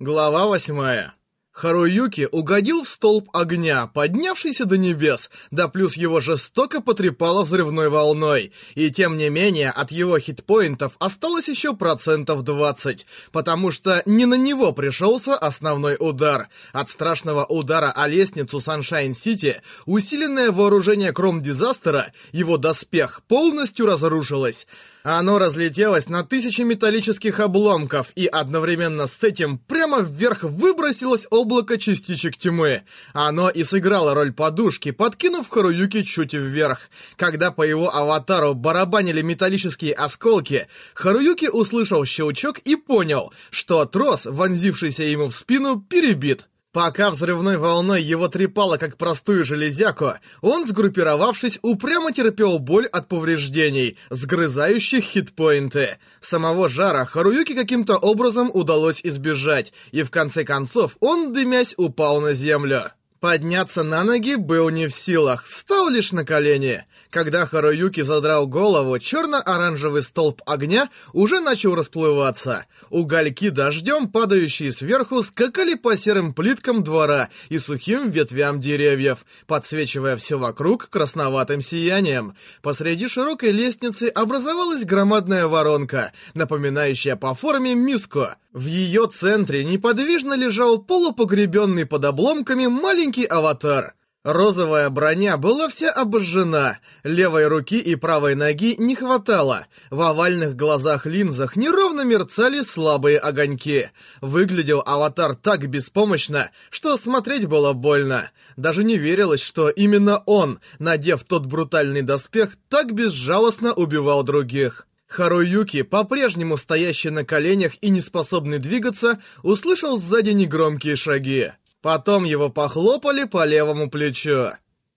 Глава восьмая. Харуюки угодил в столб огня, поднявшийся до небес, да плюс его жестоко потрепало взрывной волной. И тем не менее, от его хитпоинтов осталось еще процентов 20, потому что не на него пришелся основной удар. От страшного удара о лестницу Саншайн-Сити усиленное вооружение Кром-Дизастера, его доспех, полностью разрушилось. Оно разлетелось на тысячи металлических обломков, и одновременно с этим прямо вверх выбросилось облако частичек тьмы. Оно и сыграло роль подушки, подкинув Харуюки чуть вверх. Когда по его аватару барабанили металлические осколки, Харуюки услышал щелчок и понял, что трос, вонзившийся ему в спину, перебит. Пока взрывной волной его трепало как простую железяку, он, сгруппировавшись, упрямо терпел боль от повреждений, сгрызающих хитпоинты. Самого жара Харуюки каким-то образом удалось избежать, и в конце концов он, дымясь, упал на землю. Подняться на ноги был не в силах, встал лишь на колени. Когда Харуюки задрал голову, черно-оранжевый столб огня уже начал расплываться. Угольки дождем, падающие сверху, скакали по серым плиткам двора и сухим ветвям деревьев, подсвечивая все вокруг красноватым сиянием. Посреди широкой лестницы образовалась громадная воронка, напоминающая по форме миску. В ее центре неподвижно лежал полупогребенный под обломками маленький аватар. Розовая броня была вся обожжена, левой руки и правой ноги не хватало. В овальных глазах-линзах неровно мерцали слабые огоньки. Выглядел аватар так беспомощно, что смотреть было больно. Даже не верилось, что именно он, надев тот брутальный доспех, так безжалостно убивал других. Харуюки, по-прежнему стоящий на коленях и не способный двигаться, услышал сзади негромкие шаги. Потом его похлопали по левому плечу.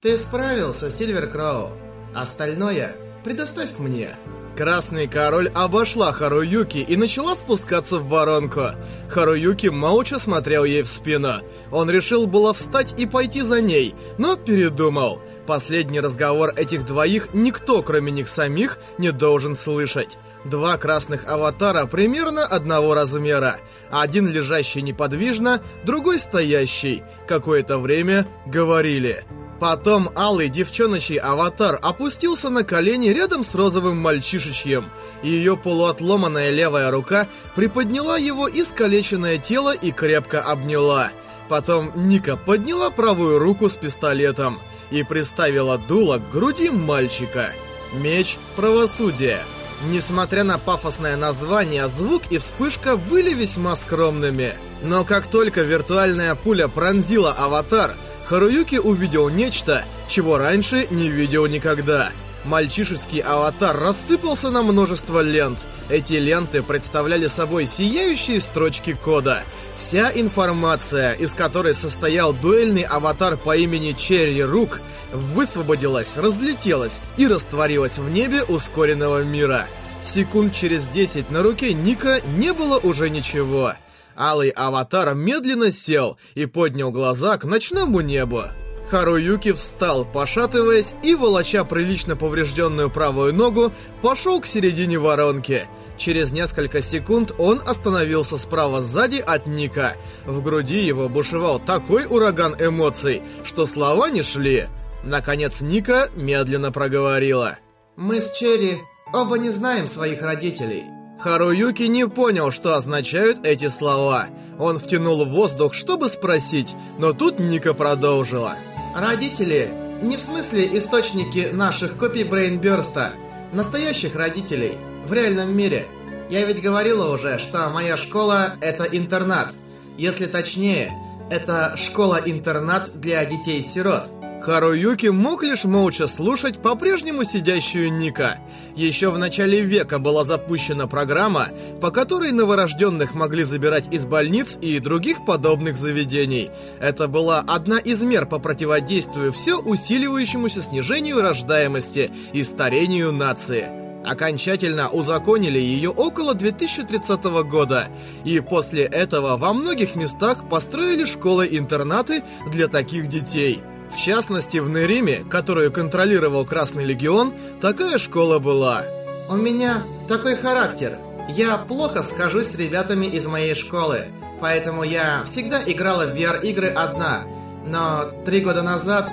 «Ты справился, Сильвер Кроу. Остальное предоставь мне». Красный король обошла Харуюки и начала спускаться в воронку. Харуюки молча смотрел ей в спину. Он решил было встать и пойти за ней, но передумал. Последний разговор этих двоих никто, кроме них самих, не должен слышать. Два красных аватара примерно одного размера. Один лежащий неподвижно, другой стоящий. Какое-то время говорили. Потом алый девчоночий аватар опустился на колени рядом с розовым мальчишечьем. Ее полуотломанная левая рука приподняла его искалеченное тело и крепко обняла. Потом Ника подняла правую руку с пистолетом и приставила дуло к груди мальчика. Меч правосудия. Несмотря на пафосное название, звук и вспышка были весьма скромными. Но как только виртуальная пуля пронзила аватар, Харуюки увидел нечто, чего раньше не видел никогда. Мальчишеский аватар рассыпался на множество лент. Эти ленты представляли собой сияющие строчки кода. Вся информация, из которой состоял дуэльный аватар по имени Черри Рук, высвободилась, разлетелась и растворилась в небе ускоренного мира. Секунд через 10 на руке Ника не было уже ничего. Алый аватар медленно сел и поднял глаза к ночному небу. Харуюки встал, пошатываясь, и, волоча прилично поврежденную правую ногу, пошел к середине воронки. Через несколько секунд он остановился справа сзади от Ника. В груди его бушевал такой ураган эмоций, что слова не шли. Наконец Ника медленно проговорила. «Мы с Черри оба не знаем своих родителей». Харуюки не понял, что означают эти слова. Он втянул воздух, чтобы спросить, но тут Ника продолжила. Родители не в смысле источники наших копий Брейнбёрста, настоящих родителей, в реальном мире. Я ведь говорила уже, что моя школа — это интернат. Если точнее, это школа-интернат для детей-сирот. Харуюки мог лишь молча слушать по-прежнему сидящую Ника. Еще в начале века была запущена программа, по которой новорожденных могли забирать из больниц и других подобных заведений. Это была одна из мер по противодействию все усиливающемуся снижению рождаемости и старению нации. Окончательно узаконили ее около 2030 года, и после этого во многих местах построили школы-интернаты для таких детей – в частности, в Нериме, которую контролировал Красный Легион, такая школа была. «У меня такой характер. Я плохо схожусь с ребятами из моей школы. Поэтому я всегда играла в VR-игры одна. Но три года назад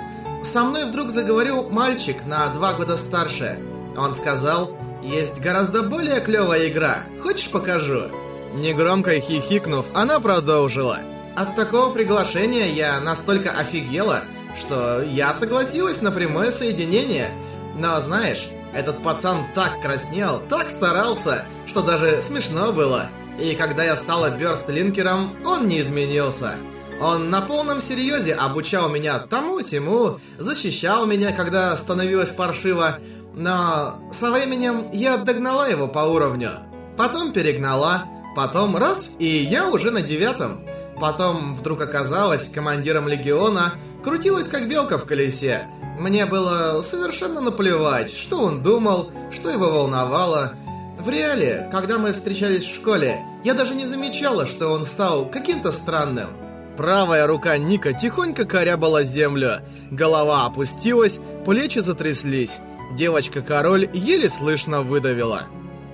со мной вдруг заговорил мальчик на два года старше. Он сказал, есть гораздо более клевая игра. Хочешь покажу? Негромко хихикнув, она продолжила. От такого приглашения я настолько офигела, что я согласилась на прямое соединение. Но знаешь, этот пацан так краснел, так старался, что даже смешно было. И когда я стала бёрстлинкером, он не изменился. Он на полном серьезе обучал меня тому-сему, защищал меня, когда становилось паршиво, но со временем я догнала его по уровню. Потом перегнала, потом раз, и я уже на девятом. Потом вдруг оказалась командиром легиона, крутилась как белка в колесе. Мне было совершенно наплевать, что он думал, что его волновало. В реале, когда мы встречались в школе, я даже не замечала, что он стал каким-то странным. Правая рука Ника тихонько корябала землю. Голова опустилась, плечи затряслись. Девочка-король еле слышно выдавила.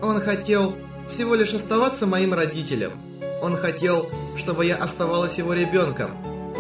Он хотел всего лишь оставаться моим родителем. Он хотел, чтобы я оставалась его ребенком.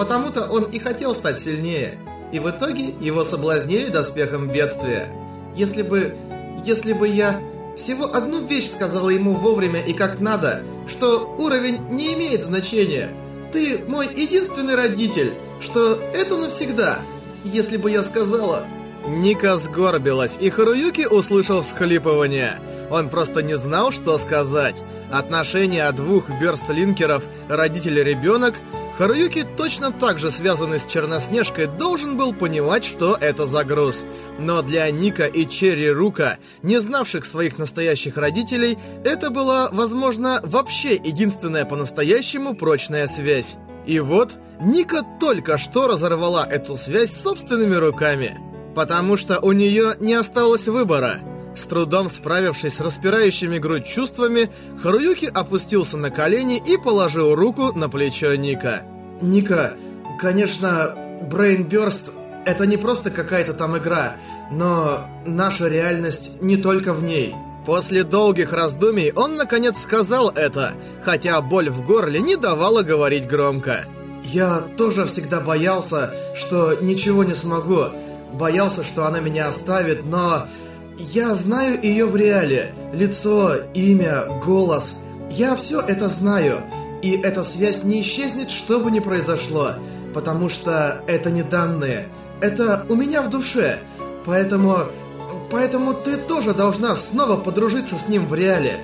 Потому-то он и хотел стать сильнее. И в итоге его соблазнили доспехом бедствия. Если бы... Если бы я всего одну вещь сказала ему вовремя и как надо, что уровень не имеет значения. Ты мой единственный родитель, что это навсегда. Если бы я сказала... Ника сгорбилась, и Харуюки услышал всхлипывание. Он просто не знал, что сказать. Отношения двух бёрстлинкеров, родитель-ребенок, Харуюки, точно так же связанный с Черноснежкой, должен был понимать, что это за груз. Но для Ника и Черри Рука, не знавших своих настоящих родителей, это была, возможно, вообще единственная по-настоящему прочная связь. И вот, Ника только что разорвала эту связь собственными руками. Потому что у нее не осталось выбора. С трудом справившись с распирающими грудь чувствами, Харуюки опустился на колени и положил руку на плечо Ника. Ника, конечно, Brainburst — это не просто какая-то там игра, но наша реальность не только в ней. После долгих раздумий он наконец сказал это, хотя боль в горле не давала говорить громко. «Я тоже всегда боялся, что ничего не смогу, боялся, что она меня оставит, но я знаю ее в реале. Лицо, имя, голос. Я все это знаю. И эта связь не исчезнет, что бы ни произошло. Потому что это не данные. Это у меня в душе. Поэтому... Поэтому ты тоже должна снова подружиться с ним в реале.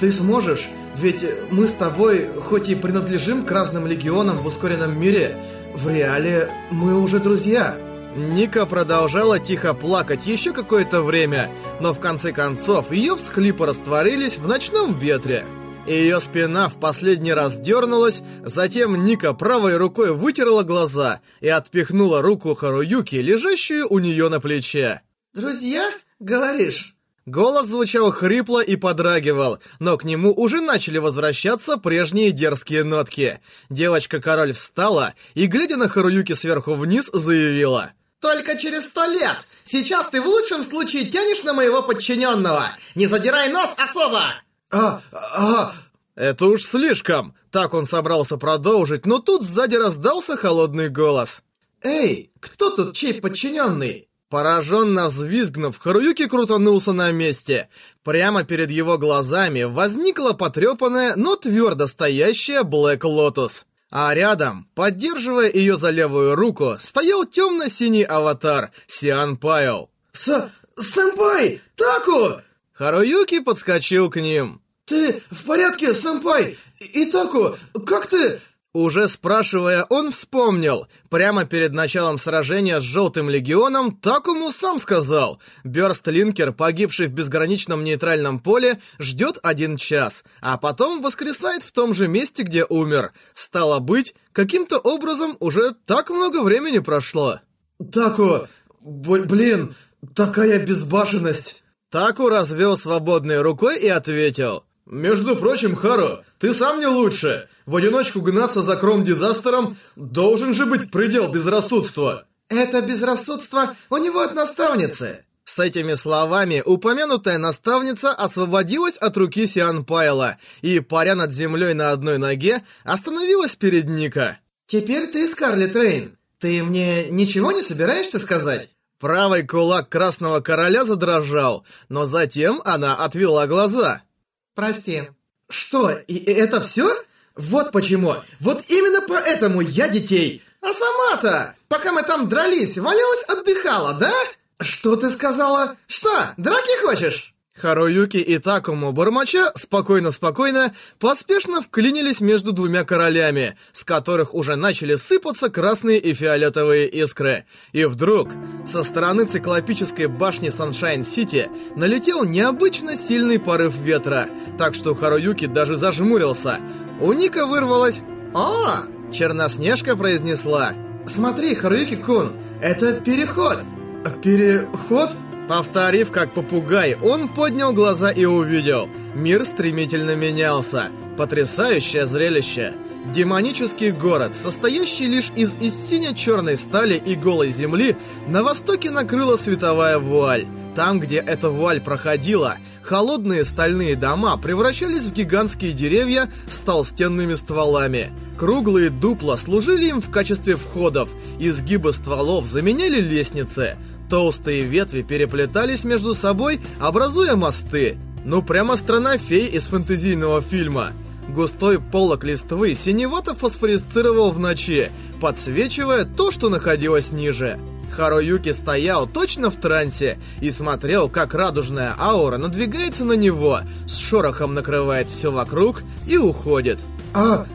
Ты сможешь, ведь мы с тобой, хоть и принадлежим к разным легионам в ускоренном мире, в реале мы уже друзья. Ника продолжала тихо плакать еще какое-то время, но в конце концов ее всхлипы растворились в ночном ветре. Ее спина в последний раз дернулась, затем Ника правой рукой вытерла глаза и отпихнула руку Харуюки, лежащую у нее на плече. «Друзья, говоришь?» Голос звучал хрипло и подрагивал, но к нему уже начали возвращаться прежние дерзкие нотки. Девочка-король встала и, глядя на Харуюки сверху вниз, заявила. Только через сто лет! Сейчас ты в лучшем случае тянешь на моего подчиненного! Не задирай нос особо!» «А, а...» «Это уж слишком!» Так он собрался продолжить, но тут сзади раздался холодный голос. «Эй, кто тут чей подчиненный?» Пораженно взвизгнув, Харуюки крутанулся на месте. Прямо перед его глазами возникла потрепанная, но твердо стоящая Блэк Лотус. А рядом, поддерживая ее за левую руку, стоял темно-синий аватар Сиан Пайл. «С... сэмпай! Таку!» Харуюки подскочил к ним. «Ты в порядке, сэмпай? Итаку, как ты...» Уже спрашивая, он вспомнил. Прямо перед началом сражения с Желтым Легионом Такому сам сказал. Бёрст-линкер, погибший в безграничном нейтральном поле, ждет один час, а потом воскресает в том же месте, где умер. Стало быть, каким-то образом уже так много времени прошло. Таку, блин, такая безбашенность. Таку развел свободной рукой и ответил. «Между прочим, Хару, ты сам не лучше. В одиночку гнаться за кром-дизастером должен же быть предел безрассудства». «Это безрассудство у него от наставницы». С этими словами упомянутая наставница освободилась от руки Сиан Пайла и, паря над землей на одной ноге, остановилась перед Ника. «Теперь ты, Скарлетт Рейн. Ты мне ничего не собираешься сказать?» Правый кулак Красного Короля задрожал, но затем она отвела глаза. «Прости». «Что, и это все? Вот почему. Вот именно поэтому я детей. А сама-то, пока мы там дрались, валялась отдыхала, да?» «Что ты сказала? Что, драки хочешь?» Харуюки и Такому Бормача спокойно-спокойно поспешно вклинились между двумя королями, с которых уже начали сыпаться красные и фиолетовые искры. И вдруг со стороны циклопической башни Саншайн-Сити налетел необычно сильный порыв ветра, так что Харуюки даже зажмурился. У Ника вырвалось «О!» Черноснежка произнесла «Смотри, Харуюки-кун, это переход!» «Переход?» Повторив как попугай, он поднял глаза и увидел. Мир стремительно менялся. Потрясающее зрелище. Демонический город, состоящий лишь из из сине-черной стали и голой земли, на востоке накрыла световая вуаль. Там, где эта вуаль проходила, холодные стальные дома превращались в гигантские деревья с толстенными стволами. Круглые дупла служили им в качестве входов, изгибы стволов заменяли лестницы. Толстые ветви переплетались между собой, образуя мосты. Ну прямо страна фей из фэнтезийного фильма. Густой полок листвы синевато фосфорисцировал в ночи, подсвечивая то, что находилось ниже. Харуюки стоял точно в трансе и смотрел, как радужная аура надвигается на него, с шорохом накрывает все вокруг и уходит. «А,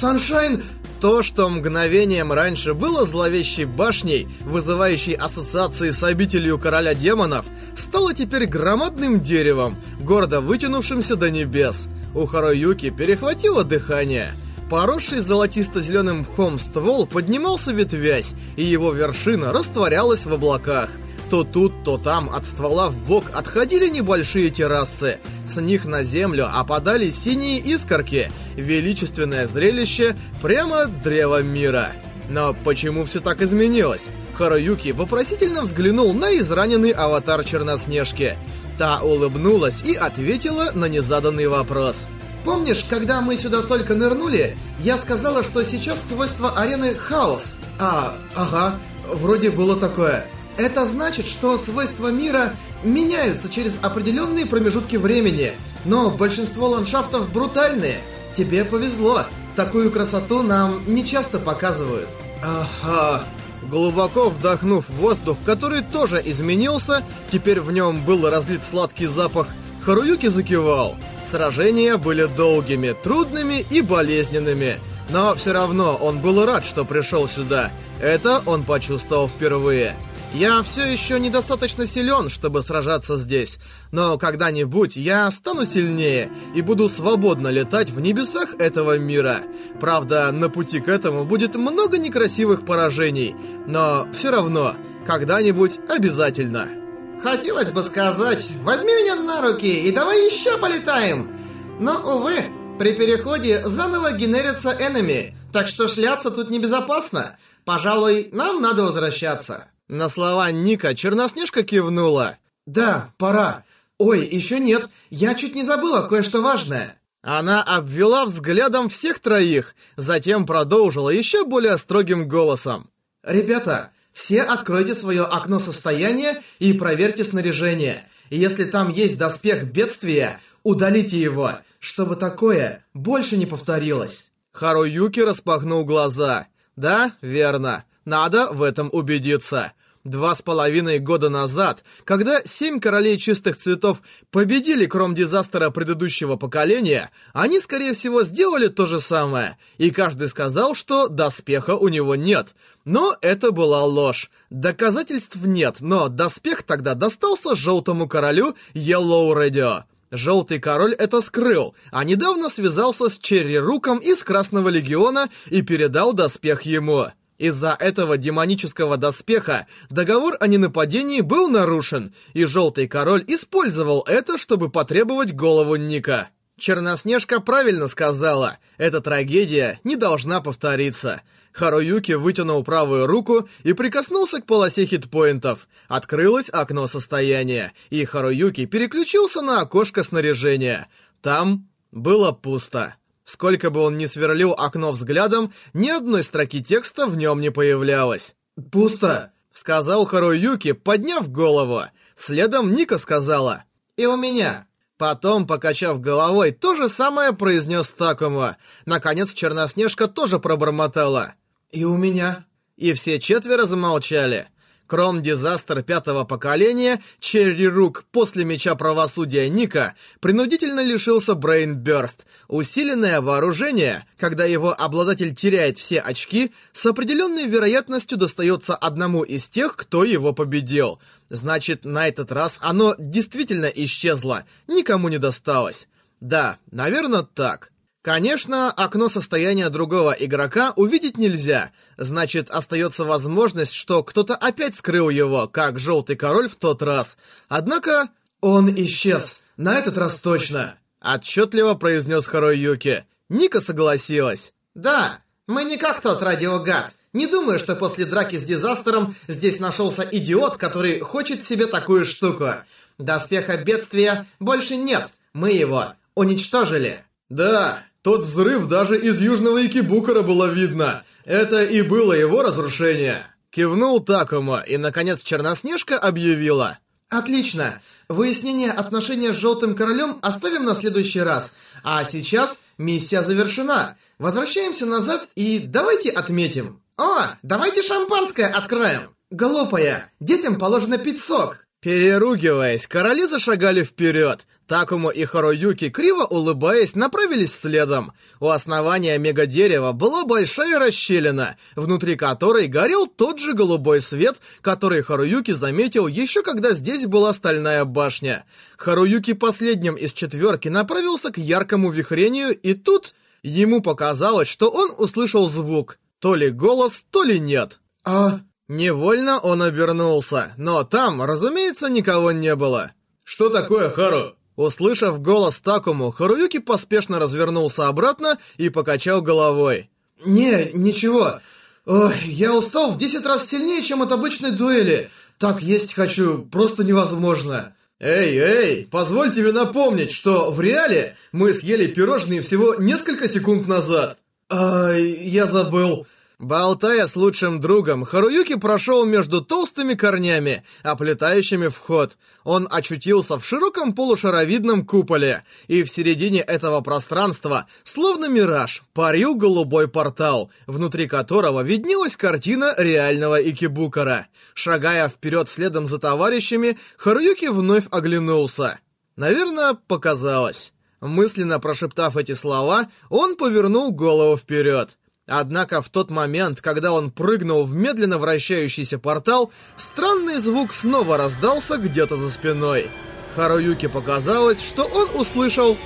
Саншайн...» То, что мгновением раньше было зловещей башней, вызывающей ассоциации с обителью короля демонов, стало теперь громадным деревом, гордо вытянувшимся до небес. У Харуюки перехватило дыхание. Поросший золотисто-зеленым мхом ствол поднимался ветвясь, и его вершина растворялась в облаках. То тут, то там от ствола в бок отходили небольшие террасы. С них на землю опадали синие искорки. Величественное зрелище прямо от древа мира. Но почему все так изменилось? Харуюки вопросительно взглянул на израненный аватар Черноснежки. Та улыбнулась и ответила на незаданный вопрос. Помнишь, когда мы сюда только нырнули, я сказала, что сейчас свойство арены хаос? А, ага, вроде было такое. Это значит, что свойства мира меняются через определенные промежутки времени, но большинство ландшафтов брутальные. Тебе повезло, такую красоту нам не часто показывают. Ага. Глубоко вдохнув воздух, который тоже изменился, теперь в нем был разлит сладкий запах, Харуюки закивал. Сражения были долгими, трудными и болезненными. Но все равно он был рад, что пришел сюда. Это он почувствовал впервые. Я все еще недостаточно силен, чтобы сражаться здесь, но когда-нибудь я стану сильнее и буду свободно летать в небесах этого мира. Правда, на пути к этому будет много некрасивых поражений, но все равно, когда-нибудь обязательно. Хотелось бы сказать, возьми меня на руки и давай еще полетаем. Но, увы, при переходе заново генерятся энеми, так что шляться тут небезопасно. Пожалуй, нам надо возвращаться. На слова Ника Черноснежка кивнула. «Да, пора. Ой, еще нет. Я чуть не забыла кое-что важное». Она обвела взглядом всех троих, затем продолжила еще более строгим голосом. «Ребята, все откройте свое окно состояния и проверьте снаряжение. Если там есть доспех бедствия, удалите его, чтобы такое больше не повторилось». Харуюки распахнул глаза. «Да, верно. Надо в этом убедиться. Два с половиной года назад, когда семь королей чистых цветов победили кром-дизастера предыдущего поколения, они, скорее всего, сделали то же самое, и каждый сказал, что доспеха у него нет. Но это была ложь. Доказательств нет, но доспех тогда достался желтому королю Yellow Radio. Желтый король это скрыл, а недавно связался с Черри Руком из Красного Легиона и передал доспех ему. Из-за этого демонического доспеха договор о ненападении был нарушен, и Желтый Король использовал это, чтобы потребовать голову Ника. Черноснежка правильно сказала, эта трагедия не должна повториться. Харуюки вытянул правую руку и прикоснулся к полосе хитпоинтов. Открылось окно состояния, и Харуюки переключился на окошко снаряжения. Там было пусто. Сколько бы он ни сверлил окно взглядом, ни одной строки текста в нем не появлялось. «Пусто», — сказал Харуюки, подняв голову. Следом Ника сказала. «И у меня». Потом, покачав головой, то же самое произнес Такому. Наконец Черноснежка тоже пробормотала. «И у меня». И все четверо замолчали. Кром-дизастер пятого поколения, Черри Рук после Меча Правосудия Ника, принудительно лишился Брейнбёрст. Усиленное вооружение, когда его обладатель теряет все очки, с определенной вероятностью достается одному из тех, кто его победил. Значит, на этот раз оно действительно исчезло, никому не досталось. Да, наверное, так. Конечно, окно состояния другого игрока увидеть нельзя. Значит, остается возможность, что кто-то опять скрыл его, как Желтый Король в тот раз. Однако... «Он исчез. На этот раз точно!» Отчетливо произнес Харуюки. Ника согласилась. «Да, мы не как тот радиогад. Не думаю, что после драки с Дизастером здесь нашелся идиот, который хочет себе такую штуку. Доспеха бедствия больше нет. Мы его уничтожили». «Да, тот взрыв даже из Южного Икибукара было видно. Это и было его разрушение. Кивнул Такома, и, наконец, Черноснежка объявила. Отлично. Выяснение отношения с Желтым Королем оставим на следующий раз. А сейчас миссия завершена. Возвращаемся назад и давайте отметим. О, давайте шампанское откроем. Глупая, детям положено пить сок. Переругиваясь, короли зашагали вперед. Такому и Харуюки, криво улыбаясь, направились следом. У основания мегадерева была большая расщелина, внутри которой горел тот же голубой свет, который Харуюки заметил еще когда здесь была стальная башня. Харуюки последним из четверки направился к яркому вихрению, и тут ему показалось, что он услышал звук. То ли голос, то ли нет. «А...» Невольно он обернулся, но там, разумеется, никого не было. «Что такое, Хару?» Услышав голос Такому, Харуюки поспешно развернулся обратно и покачал головой. «Не, ничего. Ой, я устал в 10 раз сильнее, чем от обычной дуэли. Так есть хочу, просто невозможно». «Эй, эй, позволь тебе напомнить, что в реале мы съели пирожные всего несколько секунд назад». «Ай, я забыл». Болтая с лучшим другом, Харуюки прошел между толстыми корнями, оплетающими вход. Он очутился в широком полушаровидном куполе, и в середине этого пространства, словно мираж, парил голубой портал, внутри которого виднелась картина реального Икибукара. Шагая вперед следом за товарищами, Харуюки вновь оглянулся. Наверное, показалось. Мысленно прошептав эти слова, он повернул голову вперед. Однако в тот момент, когда он прыгнул в медленно вращающийся портал, странный звук снова раздался где-то за спиной. Харуюке показалось, что он услышал...